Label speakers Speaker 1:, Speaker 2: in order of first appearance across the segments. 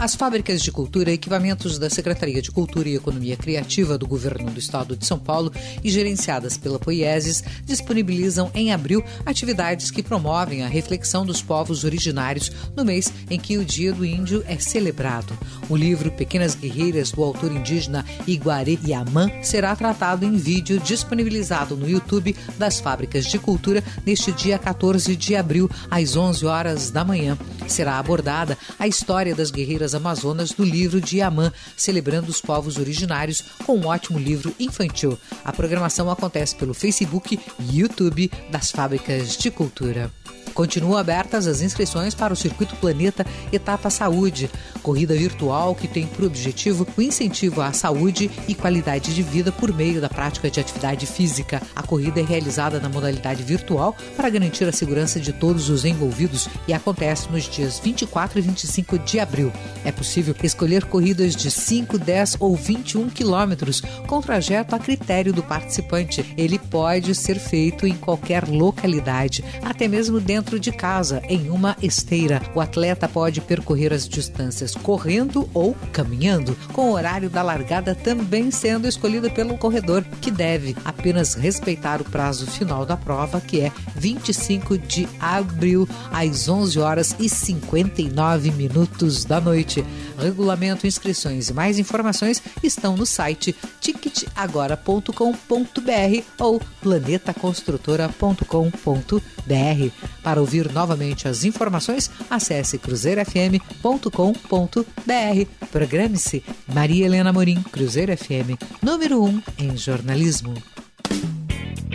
Speaker 1: As fábricas de cultura, equipamentos da Secretaria de Cultura e Economia Criativa do Governo do Estado de São Paulo e gerenciadas pela Poieses disponibilizam em abril atividades que promovem a reflexão dos povos originários no mês em que o Dia do Índio é celebrado. O livro Pequenas Guerreiras, do autor indígena Iguaré Yaman, será tratado em vídeo disponibilizado no YouTube das Fábricas de Cultura neste dia 14 de abril, às 11 horas da manhã. Será abordada a história das guerreiras Amazonas do livro de Yamã, celebrando os povos originários com um ótimo livro infantil. A programação acontece pelo Facebook e YouTube das Fábricas de Cultura. Continuam abertas as inscrições para o Circuito Planeta Etapa Saúde, corrida virtual que tem por objetivo o incentivo à saúde e qualidade de vida por meio da prática de atividade física. A corrida é realizada na modalidade virtual para garantir a segurança de todos os envolvidos e acontece nos dias 24 e 25 de abril. É possível escolher corridas de 5, 10 ou 21 quilômetros com trajeto a critério do participante. Ele pode ser feito em qualquer localidade, até mesmo dentro dentro de casa, em uma esteira. O atleta pode percorrer as distâncias correndo ou caminhando, com o horário da largada também sendo escolhido pelo corredor, que deve apenas respeitar o prazo final da prova, que é 25 de abril, às 11 horas e 59 minutos da noite. Regulamento, inscrições e mais informações estão no site ticketagora.com.br ou planetaconstrutora.com.br. Para ouvir novamente as informações, acesse cruzeirofm.com.br. Programe-se Maria Helena Morim, Cruzeiro FM, número 1 um em jornalismo.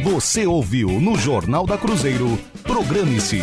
Speaker 2: Você ouviu no Jornal da Cruzeiro. Programe-se.